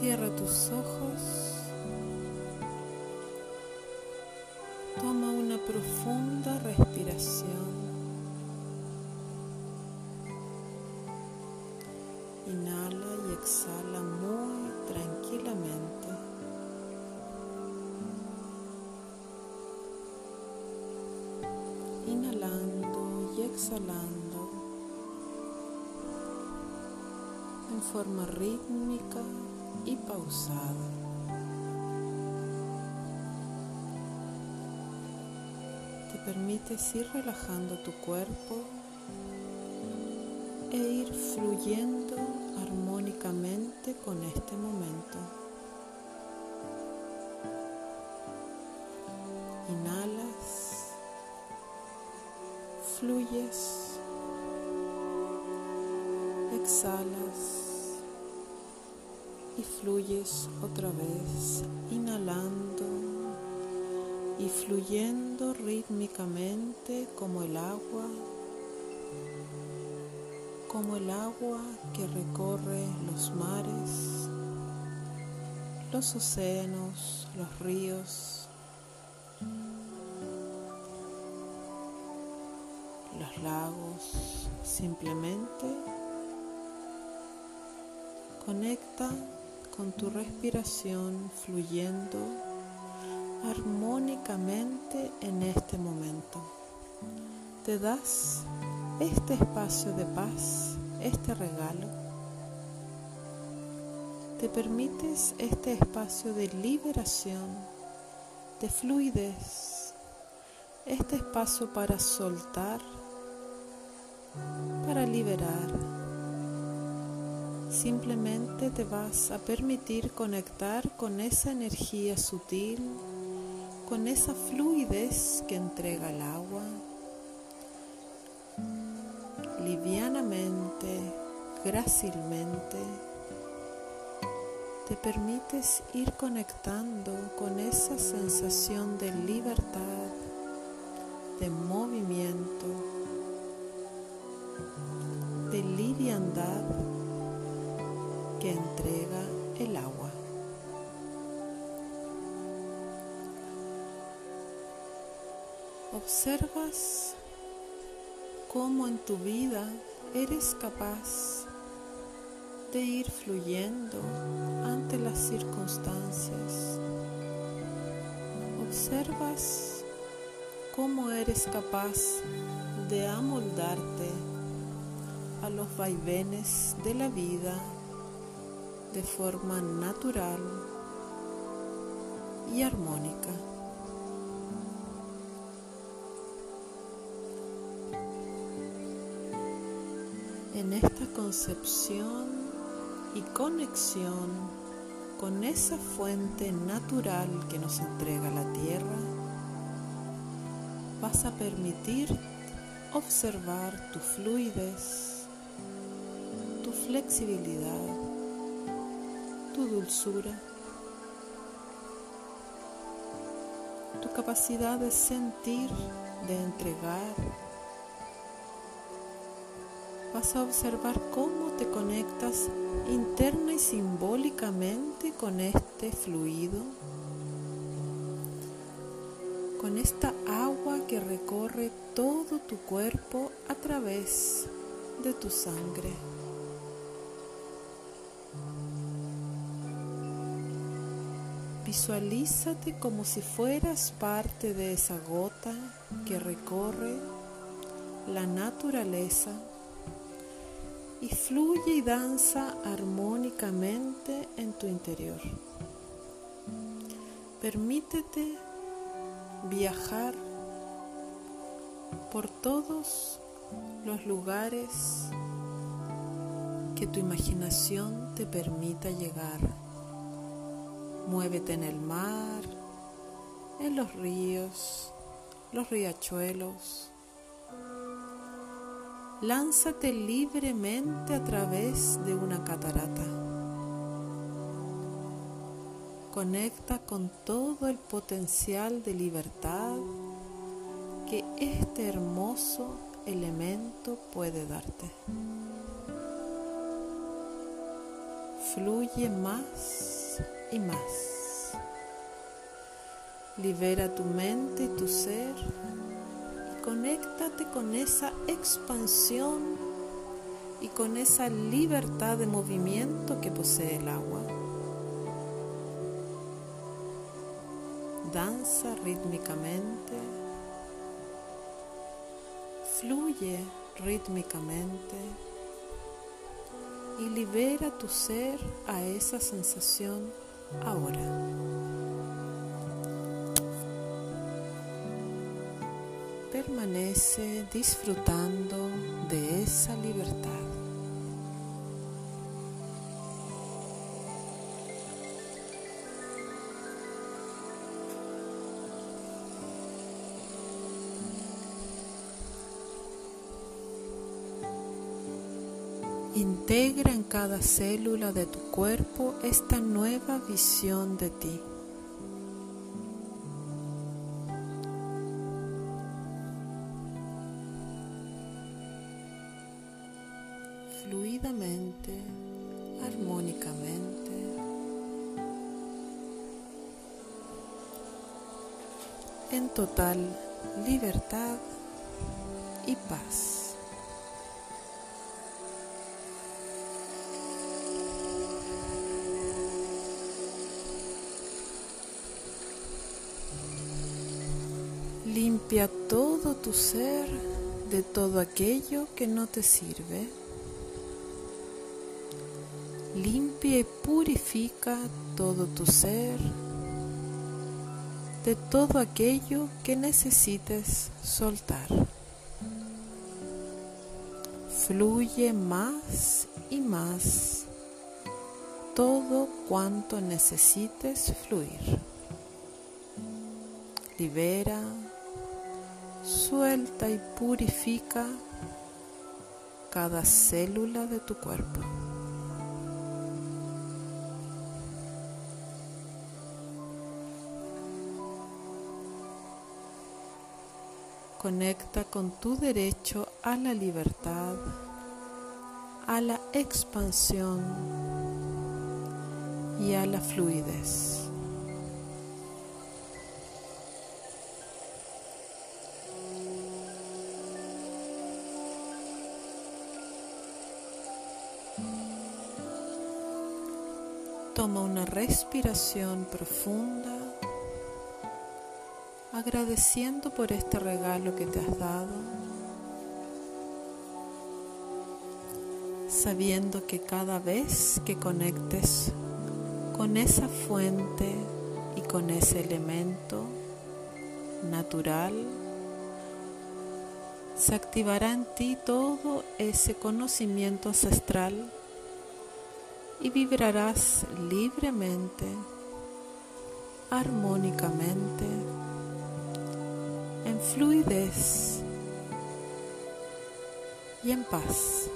Cierra tus ojos. Toma una profunda respiración. Inhala y exhala muy tranquilamente. Inhalando y exhalando en forma rítmica y pausada. Te permites ir relajando tu cuerpo e ir fluyendo armónicamente con este momento. Inhalas, fluyes, exhalas y fluyes otra vez, inhalando y fluyendo rítmicamente como el agua como el agua que recorre los mares, los océanos, los ríos, los lagos, simplemente conecta con tu respiración fluyendo armónicamente en este momento. Te das este espacio de paz, este regalo. Te permites este espacio de liberación, de fluidez, este espacio para soltar, para liberar. Simplemente te vas a permitir conectar con esa energía sutil, con esa fluidez que entrega el agua, livianamente, grácilmente, te permites ir conectando con esa sensación de libertad, de movimiento, de liviandad que entrega el agua. Observas cómo en tu vida eres capaz de ir fluyendo ante las circunstancias. Observas cómo eres capaz de amoldarte a los vaivenes de la vida de forma natural y armónica. en esta concepción y conexión con esa fuente natural que nos entrega la tierra, vas a permitir observar tu fluidez, tu flexibilidad, tu dulzura, tu capacidad de sentir, de entregar vas a observar cómo te conectas interna y simbólicamente con este fluido, con esta agua que recorre todo tu cuerpo a través de tu sangre. Visualízate como si fueras parte de esa gota que recorre la naturaleza y fluye y danza armónicamente en tu interior. Permítete viajar por todos los lugares que tu imaginación te permita llegar. Muévete en el mar, en los ríos, los riachuelos, lánzate libremente a través de una catarata. Conecta con todo el potencial de libertad que este hermoso elemento puede darte. Fluye más y más. Libera tu mente y tu ser y conéctate con esa expansión y con esa libertad de movimiento que posee el agua. Danza rítmicamente, fluye rítmicamente libera tu ser a esa sensación ahora. Permanece disfrutando de esa libertad. Integra en cada célula de tu cuerpo esta nueva visión de ti. Fluidamente, armónicamente. En total libertad y paz. Limpia todo tu ser de todo aquello que no te sirve. Limpia y purifica todo tu ser de todo aquello que necesites soltar. Fluye más y más todo cuanto necesites fluir. Libera Suelta y purifica cada célula de tu cuerpo. Conecta con tu derecho a la libertad, a la expansión y a la fluidez. Toma una respiración profunda, agradeciendo por este regalo que te has dado, sabiendo que cada vez que conectes con esa fuente y con ese elemento natural, se activará en ti todo ese conocimiento ancestral y vibrarás libremente, armónicamente, en fluidez y en paz.